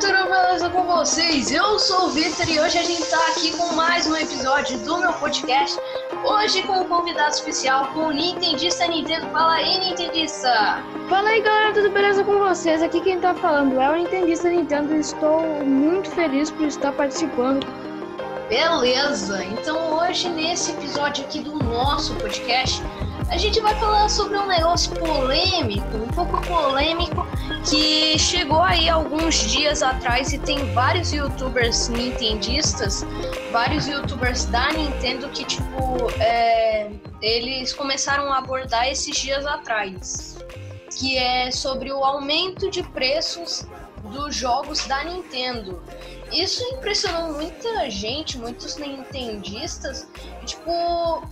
tudo beleza com vocês? Eu sou o Victor e hoje a gente tá aqui com mais um episódio do meu podcast. Hoje com um convidado especial, com o Nintendista Nintendo. Fala aí, Nintendista! Fala aí, galera, tudo beleza com vocês? Aqui quem tá falando é o Nintendista Nintendo e estou muito feliz por estar participando. Beleza, então hoje nesse episódio aqui do nosso podcast, a gente vai falar sobre um negócio polêmico, um pouco polêmico, que chegou aí alguns dias atrás e tem vários youtubers nintendistas, vários youtubers da Nintendo que, tipo, é, eles começaram a abordar esses dias atrás, que é sobre o aumento de preços dos jogos da Nintendo. Isso impressionou muita gente, muitos nintendistas, e, tipo,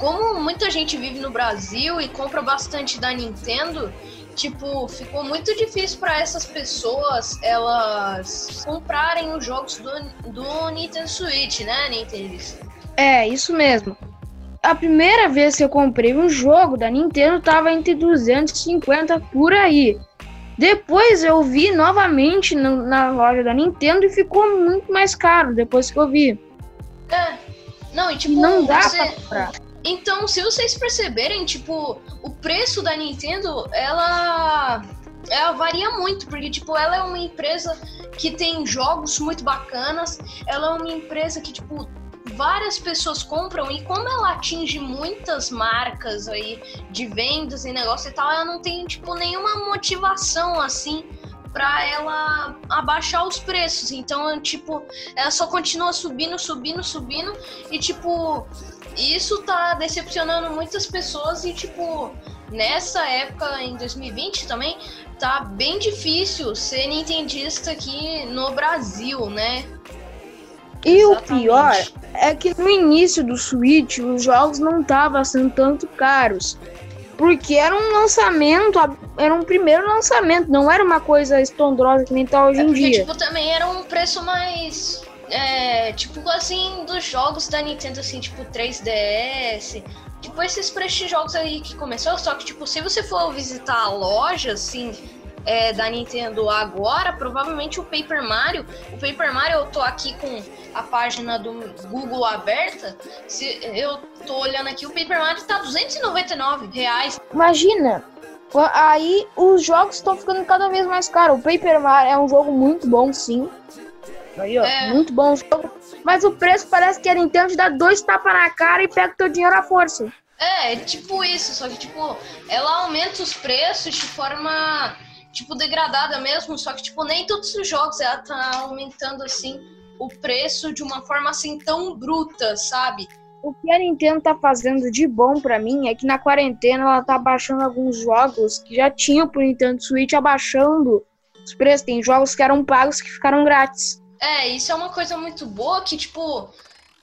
como muita gente vive no Brasil e compra bastante da Nintendo, tipo, ficou muito difícil para essas pessoas elas comprarem os jogos do, do Nintendo Switch, né, Nintendo? É, isso mesmo. A primeira vez que eu comprei um jogo da Nintendo tava entre 250 por aí. Depois eu vi novamente no, na loja da Nintendo e ficou muito mais caro depois que eu vi. É. Não, e tipo, não dá você... pra comprar. Então, se vocês perceberem, tipo, o preço da Nintendo, ela ela varia muito, porque tipo, ela é uma empresa que tem jogos muito bacanas, ela é uma empresa que tipo várias pessoas compram e como ela atinge muitas marcas aí de vendas e negócio e tal, ela não tem tipo nenhuma motivação assim para ela abaixar os preços. Então, tipo, ela só continua subindo, subindo, subindo e tipo, isso tá decepcionando muitas pessoas e, tipo, nessa época, em 2020 também, tá bem difícil ser nintendista aqui no Brasil, né? E Exatamente. o pior é que no início do Switch os jogos não estavam sendo tanto caros. Porque era um lançamento, era um primeiro lançamento, não era uma coisa estondrosa que nem tá hoje é porque, em dia. Tipo, também era um preço mais tipo assim, dos jogos da Nintendo, assim, tipo 3DS. Tipo, esses jogos aí que começou, só que, tipo, se você for visitar a loja, assim, é, da Nintendo agora, provavelmente o Paper Mario. O Paper Mario, eu tô aqui com a página do Google aberta. Se eu tô olhando aqui, o Paper Mario tá 299 reais. Imagina! Aí os jogos estão ficando cada vez mais caros. O Paper Mario é um jogo muito bom, sim. Aí, ó, é... muito bom o jogo. Mas o preço parece que a Nintendo te dá dois tapas na cara e pega o teu dinheiro à força. É, tipo isso, só que tipo, ela aumenta os preços de forma tipo degradada mesmo, só que tipo nem todos os jogos ela tá aumentando assim o preço de uma forma assim tão bruta, sabe? O que a Nintendo tá fazendo de bom para mim é que na quarentena ela tá abaixando alguns jogos que já tinham pro Nintendo Switch abaixando os preços. Tem jogos que eram pagos que ficaram grátis. É, isso é uma coisa muito boa que, tipo,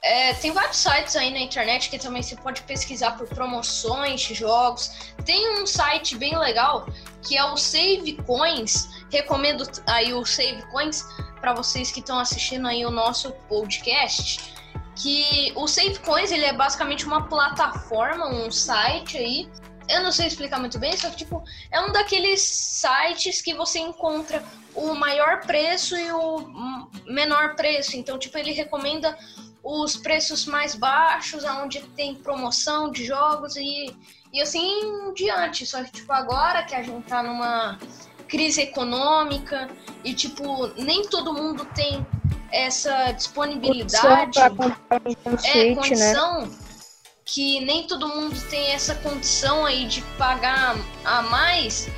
é, tem vários sites aí na internet que também você pode pesquisar por promoções de jogos. Tem um site bem legal que é o Save Coins. Recomendo aí o Save Coins para vocês que estão assistindo aí o nosso podcast. Que o Save Coins ele é basicamente uma plataforma, um site aí eu não sei explicar muito bem, só que tipo, é um daqueles sites que você encontra o maior preço e o menor preço. Então, tipo, ele recomenda os preços mais baixos, aonde tem promoção de jogos e, e assim em diante. Só que, tipo, agora que a gente tá numa crise econômica e, tipo, nem todo mundo tem essa disponibilidade. É, condição. Né? Que nem todo mundo tem essa condição aí de pagar a mais,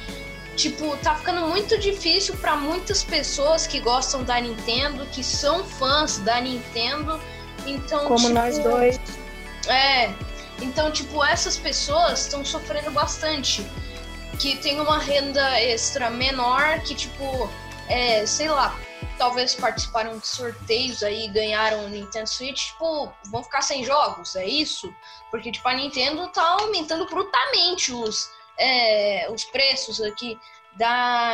tipo, tá ficando muito difícil para muitas pessoas que gostam da Nintendo, que são fãs da Nintendo. Então, como tipo, nós dois. É. Então, tipo, essas pessoas estão sofrendo bastante. Que tem uma renda extra menor, que, tipo, é, sei lá, talvez participaram de sorteios aí ganharam o Nintendo Switch, tipo, vão ficar sem jogos, é isso? Porque, tipo, a Nintendo tá aumentando brutamente os, é, os preços aqui da,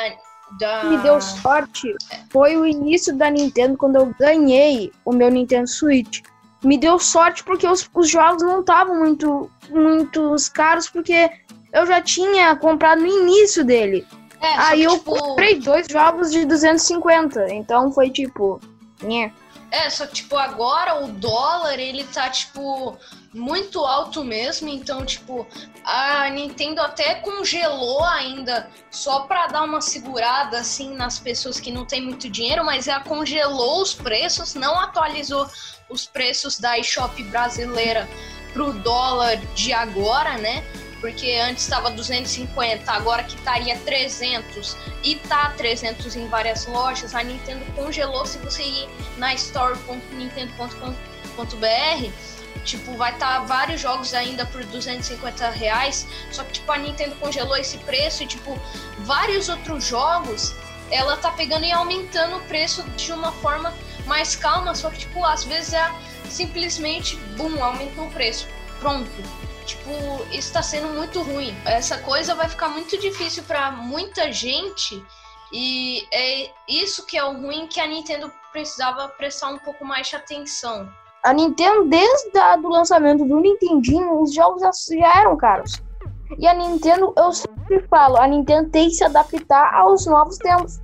da... Me deu sorte foi o início da Nintendo quando eu ganhei o meu Nintendo Switch. Me deu sorte porque os, os jogos não estavam muito, muito caros, porque eu já tinha comprado no início dele. É, Aí que, eu tipo... comprei dois jogos de 250, então foi tipo. Nhé. É, só que, tipo, agora o dólar, ele tá, tipo, muito alto mesmo. Então, tipo, a Nintendo até congelou ainda, só pra dar uma segurada, assim, nas pessoas que não tem muito dinheiro, mas ela congelou os preços, não atualizou os preços da eShop brasileira pro dólar de agora, né? Porque antes estava 250, agora que estaria 300 e tá 300 em várias lojas, a Nintendo congelou se você ir na store.nintendo.com.br, tipo, vai estar tá vários jogos ainda por 250 reais, só que tipo, a Nintendo congelou esse preço e tipo, vários outros jogos ela tá pegando e aumentando o preço de uma forma mais calma, só que tipo, às vezes é simplesmente, bum, aumentou o preço. Pronto tipo, isso tá sendo muito ruim. Essa coisa vai ficar muito difícil para muita gente. E é isso que é o ruim que a Nintendo precisava prestar um pouco mais de atenção. A Nintendo, desde o lançamento do Nintendinho, os jogos já eram caros. E a Nintendo, eu sempre falo, a Nintendo tem que se adaptar aos novos tempos.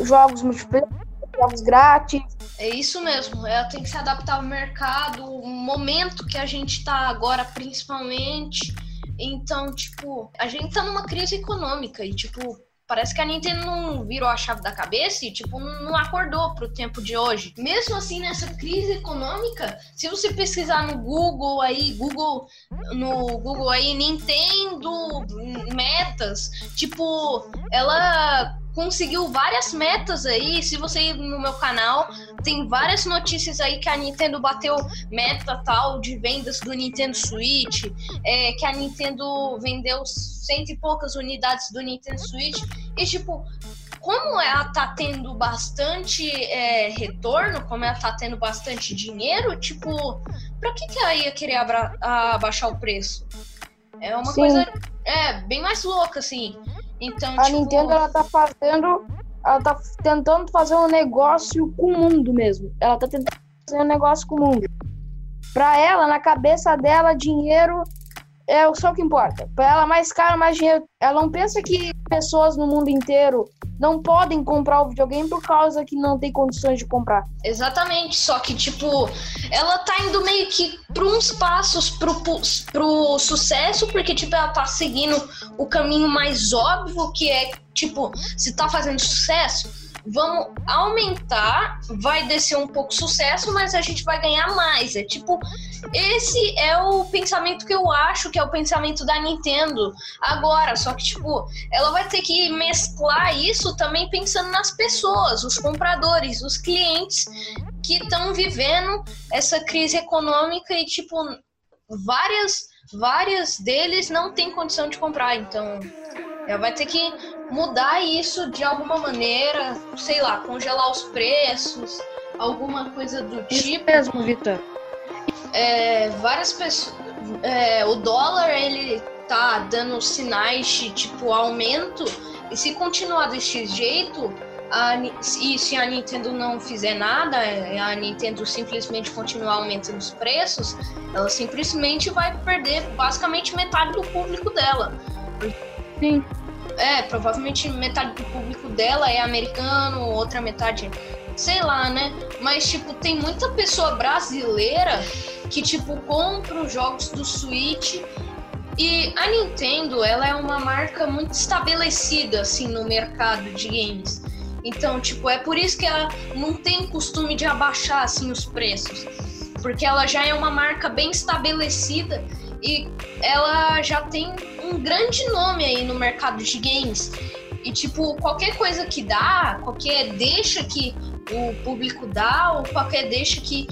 Jogos multiplayer, jogos grátis. É isso mesmo, ela tem que se adaptar ao mercado, o momento que a gente tá agora, principalmente. Então, tipo, a gente tá numa crise econômica e, tipo, parece que a Nintendo não virou a chave da cabeça e, tipo, não acordou pro tempo de hoje. Mesmo assim, nessa crise econômica, se você pesquisar no Google aí, Google, no Google aí, Nintendo metas, tipo, ela conseguiu várias metas aí. Se você ir no meu canal, tem várias notícias aí que a Nintendo bateu meta tal de vendas do Nintendo Switch, é, que a Nintendo vendeu cento e poucas unidades do Nintendo Switch. E tipo, como ela tá tendo bastante é, retorno, como ela tá tendo bastante dinheiro, tipo, pra que, que ela ia querer abaixar o preço? É uma Sim. coisa é, bem mais louca, assim. Então, a tipo... Nintendo ela tá fazendo, ela tá tentando fazer um negócio com o mundo mesmo. Ela tá tentando fazer um negócio com o mundo. Pra ela, na cabeça dela, dinheiro é só o que importa. Para ela, mais caro, mais dinheiro. Ela não pensa que pessoas no mundo inteiro não podem comprar o videogame por causa que não tem condições de comprar. Exatamente, só que, tipo, ela tá indo meio que por uns passos pro, pro sucesso, porque, tipo, ela tá seguindo o caminho mais óbvio, que é, tipo, se tá fazendo sucesso, vamos aumentar, vai descer um pouco o sucesso, mas a gente vai ganhar mais. É tipo, esse é o pensamento que eu acho que é o pensamento da Nintendo agora. Só que, tipo, ela vai ter que mesclar isso também pensando nas pessoas, os compradores, os clientes que estão vivendo essa crise econômica e, tipo, várias, várias deles não têm condição de comprar. Então, ela vai ter que mudar isso de alguma maneira, sei lá, congelar os preços, alguma coisa do isso tipo. mesmo, Vitor. É, várias pessoas. É, o dólar ele tá dando sinais de tipo aumento e se continuar desse jeito a, e se a Nintendo não fizer nada, é, a Nintendo simplesmente continuar aumentando os preços, ela simplesmente vai perder basicamente metade do público dela. Sim. É, provavelmente metade do público dela é americano, outra metade, sei lá, né? Mas, tipo, tem muita pessoa brasileira que, tipo, compra os jogos do Switch. E a Nintendo, ela é uma marca muito estabelecida, assim, no mercado de games. Então, tipo, é por isso que ela não tem costume de abaixar, assim, os preços. Porque ela já é uma marca bem estabelecida e ela já tem um grande nome aí no mercado de games. E, tipo, qualquer coisa que dá, qualquer deixa que o público dá, ou qualquer deixa que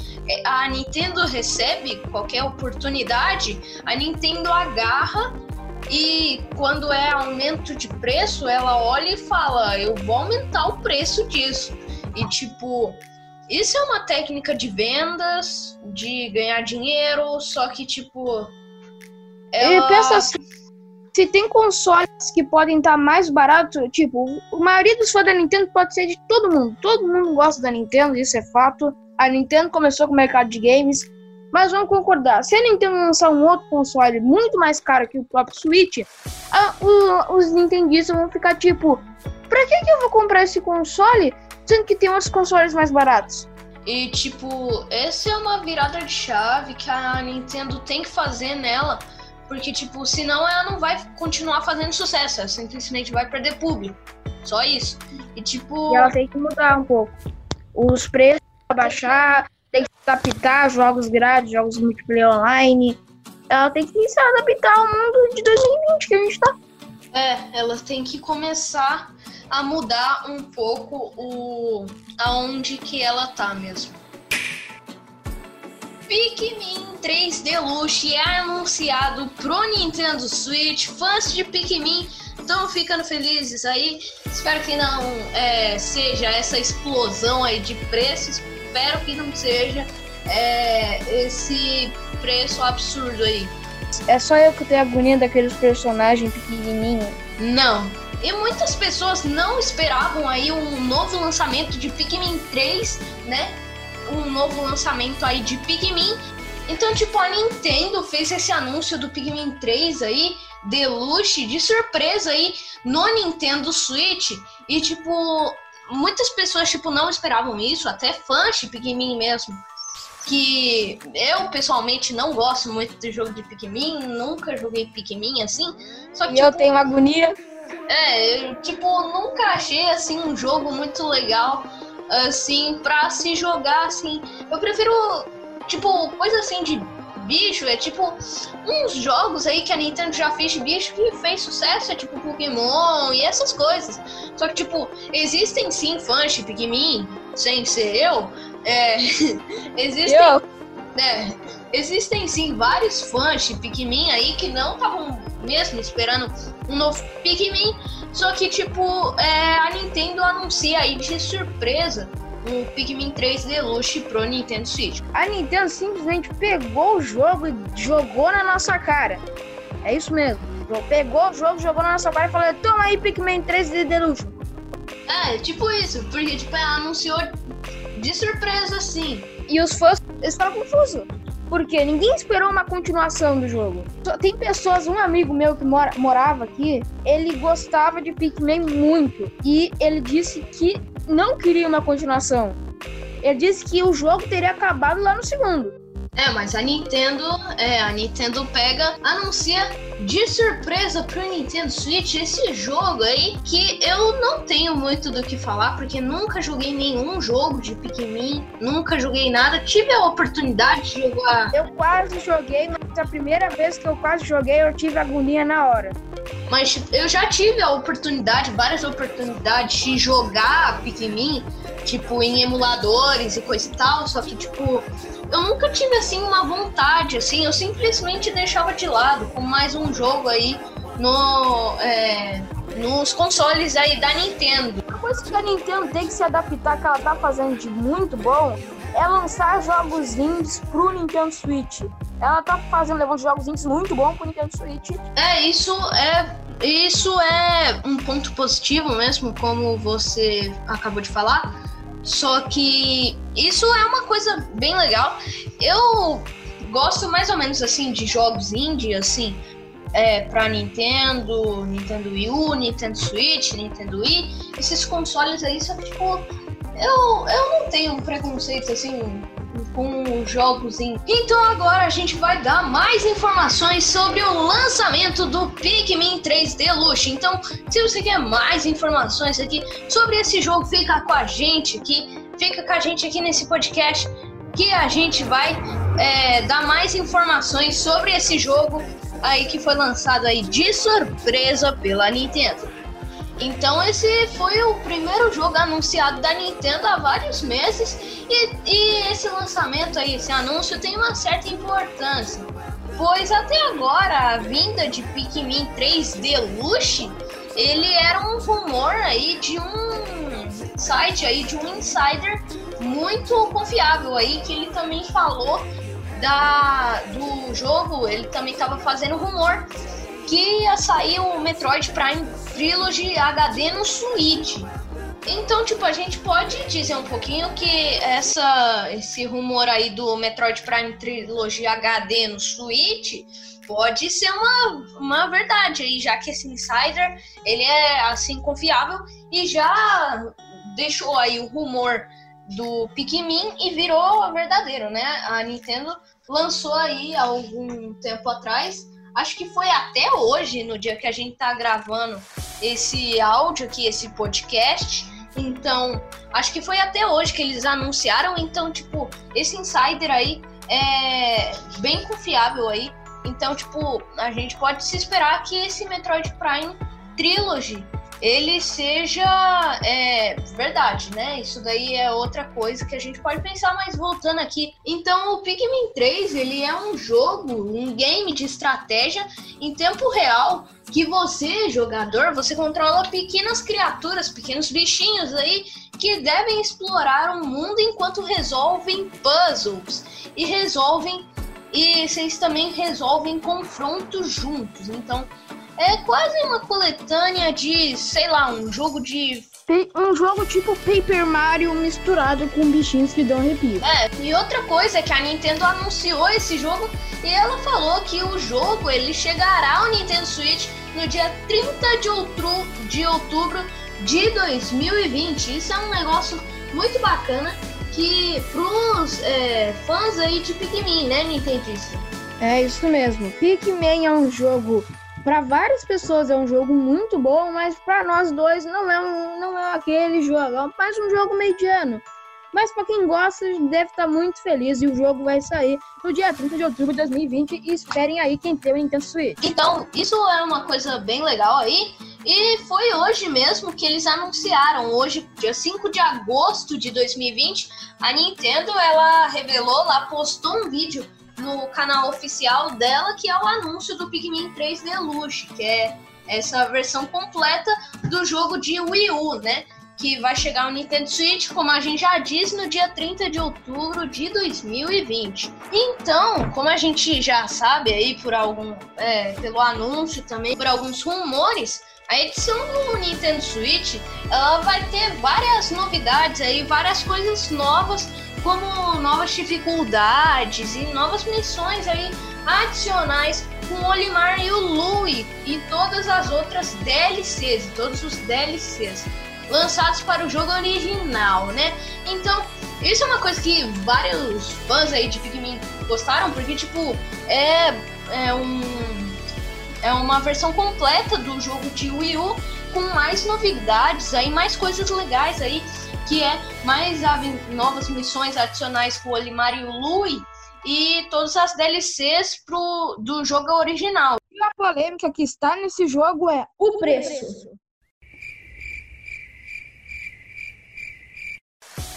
a Nintendo recebe, qualquer oportunidade, a Nintendo agarra e quando é aumento de preço, ela olha e fala: eu vou aumentar o preço disso. E, tipo, isso é uma técnica de vendas, de ganhar dinheiro, só que, tipo. Ela... E pensa assim se tem consoles que podem estar mais baratos, tipo, a maioria dos fãs da Nintendo pode ser de todo mundo. Todo mundo gosta da Nintendo, isso é fato. A Nintendo começou com o mercado de games. Mas vamos concordar, se a Nintendo lançar um outro console muito mais caro que o próprio Switch, a, o, os nintendistas vão ficar tipo, pra que, que eu vou comprar esse console, sendo que tem outros consoles mais baratos? E tipo, essa é uma virada de chave que a Nintendo tem que fazer nela, porque tipo, senão ela não vai continuar fazendo sucesso, ela simplesmente vai perder público. Só isso. E tipo. E ela tem que mudar um pouco. Os preços baixar, tem que se adaptar a jogos grátis, jogos multiplayer online. Ela tem que se adaptar ao mundo de 2020 que a gente tá. É, ela tem que começar a mudar um pouco o aonde que ela tá mesmo. Pikmin 3 Deluxe é anunciado pro Nintendo Switch. Fãs de Pikmin estão ficando felizes aí. Espero que não é, seja essa explosão aí de preços. Espero que não seja é, esse preço absurdo aí. É só eu que tenho agonia daqueles personagens pequenininhos. Não. E muitas pessoas não esperavam aí um novo lançamento de Pikmin 3, né? Um novo lançamento aí de Pikmin. Então, tipo, a Nintendo fez esse anúncio do Pikmin 3 aí, Deluxe, de surpresa aí, no Nintendo Switch. E, tipo, muitas pessoas, tipo, não esperavam isso, até fãs de Pikmin mesmo que eu pessoalmente não gosto muito do jogo de Pikmin, nunca joguei Pikmin assim. Só que, e tipo, eu tenho agonia. É, eu, tipo, nunca achei assim um jogo muito legal assim para se jogar assim. Eu prefiro tipo coisa assim de bicho, é tipo uns jogos aí que a Nintendo já fez de bicho que fez sucesso, é tipo Pokémon e essas coisas. Só que tipo, existem sim fãs de Pikmin, sem ser eu, é, existem, é, existem sim vários fãs de Pikmin aí que não estavam mesmo esperando um novo Pikmin, só que tipo, é, a Nintendo anuncia aí de surpresa o Pikmin 3 Deluxe pro Nintendo Switch. A Nintendo simplesmente pegou o jogo e jogou na nossa cara. É isso mesmo. Pegou o jogo, jogou na nossa cara e falou: Toma aí Pikmin 3 Deluxe. É, tipo isso, porque tipo, ela anunciou de surpresa, sim. E os fãs estavam confusos. Porque ninguém esperou uma continuação do jogo. Tem pessoas, um amigo meu que mora, morava aqui, ele gostava de Pikmin muito. E ele disse que não queria uma continuação. Ele disse que o jogo teria acabado lá no segundo. É, mas a Nintendo, é, a Nintendo pega, anuncia de surpresa pro Nintendo Switch esse jogo aí que eu não tenho muito do que falar porque nunca joguei nenhum jogo de Pikmin, nunca joguei nada, tive a oportunidade de jogar. Eu quase joguei, mas a primeira vez que eu quase joguei eu tive agonia na hora. Mas eu já tive a oportunidade, várias oportunidades de jogar Pikmin, tipo em emuladores e coisa e tal, só que tipo eu nunca tive assim uma vontade, assim, eu simplesmente deixava de lado com mais um jogo aí no, é, nos consoles aí da Nintendo. A coisa que a Nintendo tem que se adaptar, que ela tá fazendo de muito bom, é lançar jogos indies pro Nintendo Switch. Ela tá fazendo, levando jogos indies muito bons pro Nintendo Switch. É, isso é isso é um ponto positivo mesmo, como você acabou de falar. Só que isso é uma coisa bem legal. Eu gosto mais ou menos assim de jogos indie, assim, é, pra Nintendo, Nintendo Wii U, Nintendo Switch, Nintendo Wii, esses consoles aí, só que tipo, eu, eu não tenho preconceito assim com jogos em. Então agora a gente vai dar mais informações sobre o lançamento do Pikmin 3 Deluxe. Então, se você quer mais informações aqui sobre esse jogo, fica com a gente aqui, fica com a gente aqui nesse podcast que a gente vai é, dar mais informações sobre esse jogo aí que foi lançado aí de surpresa pela Nintendo. Então esse foi o primeiro jogo anunciado da Nintendo há vários meses. E, e esse lançamento aí, esse anúncio tem uma certa importância, pois até agora a vinda de Pikmin 3 Deluxe ele era um rumor aí de um site aí de um insider muito confiável aí que ele também falou da do jogo, ele também estava fazendo rumor que ia sair o Metroid Prime Trilogy HD no Switch. Então, tipo, a gente pode dizer um pouquinho que essa, esse rumor aí do Metroid Prime Trilogy HD no Switch pode ser uma, uma verdade aí, já que esse insider ele é assim confiável e já deixou aí o rumor do Pikmin e virou verdadeiro, né? A Nintendo lançou aí algum tempo atrás, acho que foi até hoje, no dia que a gente tá gravando esse áudio aqui, esse podcast. Então, acho que foi até hoje que eles anunciaram. Então, tipo, esse insider aí é bem confiável aí. Então, tipo, a gente pode se esperar que esse Metroid Prime Trilogy ele seja é, verdade, né? Isso daí é outra coisa que a gente pode pensar, mas voltando aqui. Então, o Pikmin 3, ele é um jogo, um game de estratégia em tempo real que você, jogador, você controla pequenas criaturas, pequenos bichinhos aí que devem explorar o mundo enquanto resolvem puzzles e resolvem e vocês também resolvem confrontos juntos. Então, é quase uma coletânea de, sei lá, um jogo de. Um jogo tipo Paper Mario misturado com bichinhos que dão arrepio. É, e outra coisa é que a Nintendo anunciou esse jogo e ela falou que o jogo ele chegará ao Nintendo Switch no dia 30 de outubro de, outubro de 2020. Isso é um negócio muito bacana que pros é, fãs aí de Pikmin, né, Nintendista? É isso mesmo. Pikmin é um jogo para várias pessoas é um jogo muito bom, mas para nós dois não é, um, não é aquele jogo, é mais um jogo mediano. Mas para quem gosta, deve estar tá muito feliz e o jogo vai sair no dia 30 de outubro de 2020 e esperem aí quem tem o Nintendo Switch. Então, isso é uma coisa bem legal aí. E foi hoje mesmo que eles anunciaram, hoje, dia 5 de agosto de 2020, a Nintendo ela revelou lá, postou um vídeo no canal oficial dela, que é o anúncio do Pikmin 3 Deluxe, que é essa versão completa do jogo de Wii U, né? Que vai chegar ao Nintendo Switch, como a gente já disse, no dia 30 de outubro de 2020. Então, como a gente já sabe aí por algum, é, pelo anúncio também, por alguns rumores, a edição do Nintendo Switch ela vai ter várias novidades aí, várias coisas novas como novas dificuldades e novas missões aí adicionais com o Olimar e o Louie e todas as outras DLCs, todos os DLCs lançados para o jogo original, né? Então, isso é uma coisa que vários fãs aí de Pikmin gostaram, porque tipo, é, é um é uma versão completa do jogo de Wii U com mais novidades aí, mais coisas legais aí que é mais novas missões adicionais pro Olimar e o Lui e todas as DLCs pro, do jogo original. E a polêmica que está nesse jogo é o preço.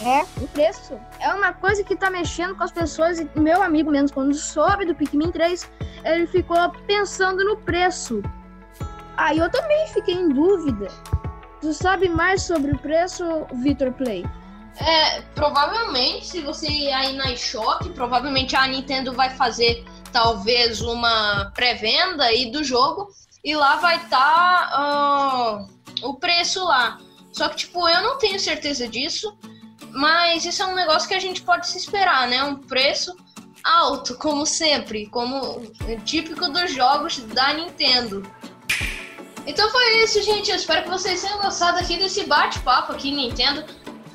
É, o preço. É uma coisa que tá mexendo com as pessoas. E meu amigo, menos quando soube do Pikmin 3, ele ficou pensando no preço. Aí eu também fiquei em dúvida. Tu sabe mais sobre o preço, Victor Play? É, provavelmente, se você ir aí na eShop, provavelmente a Nintendo vai fazer talvez uma pré-venda aí do jogo e lá vai estar tá, uh, o preço lá. Só que, tipo, eu não tenho certeza disso, mas isso é um negócio que a gente pode se esperar, né? Um preço alto, como sempre, como típico dos jogos da Nintendo. Então foi isso, gente. Eu espero que vocês tenham gostado aqui desse bate-papo aqui Nintendo,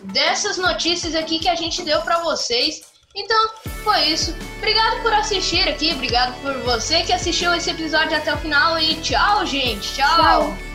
dessas notícias aqui que a gente deu para vocês. Então, foi isso. Obrigado por assistir aqui, obrigado por você que assistiu esse episódio até o final e tchau, gente. tchau. tchau.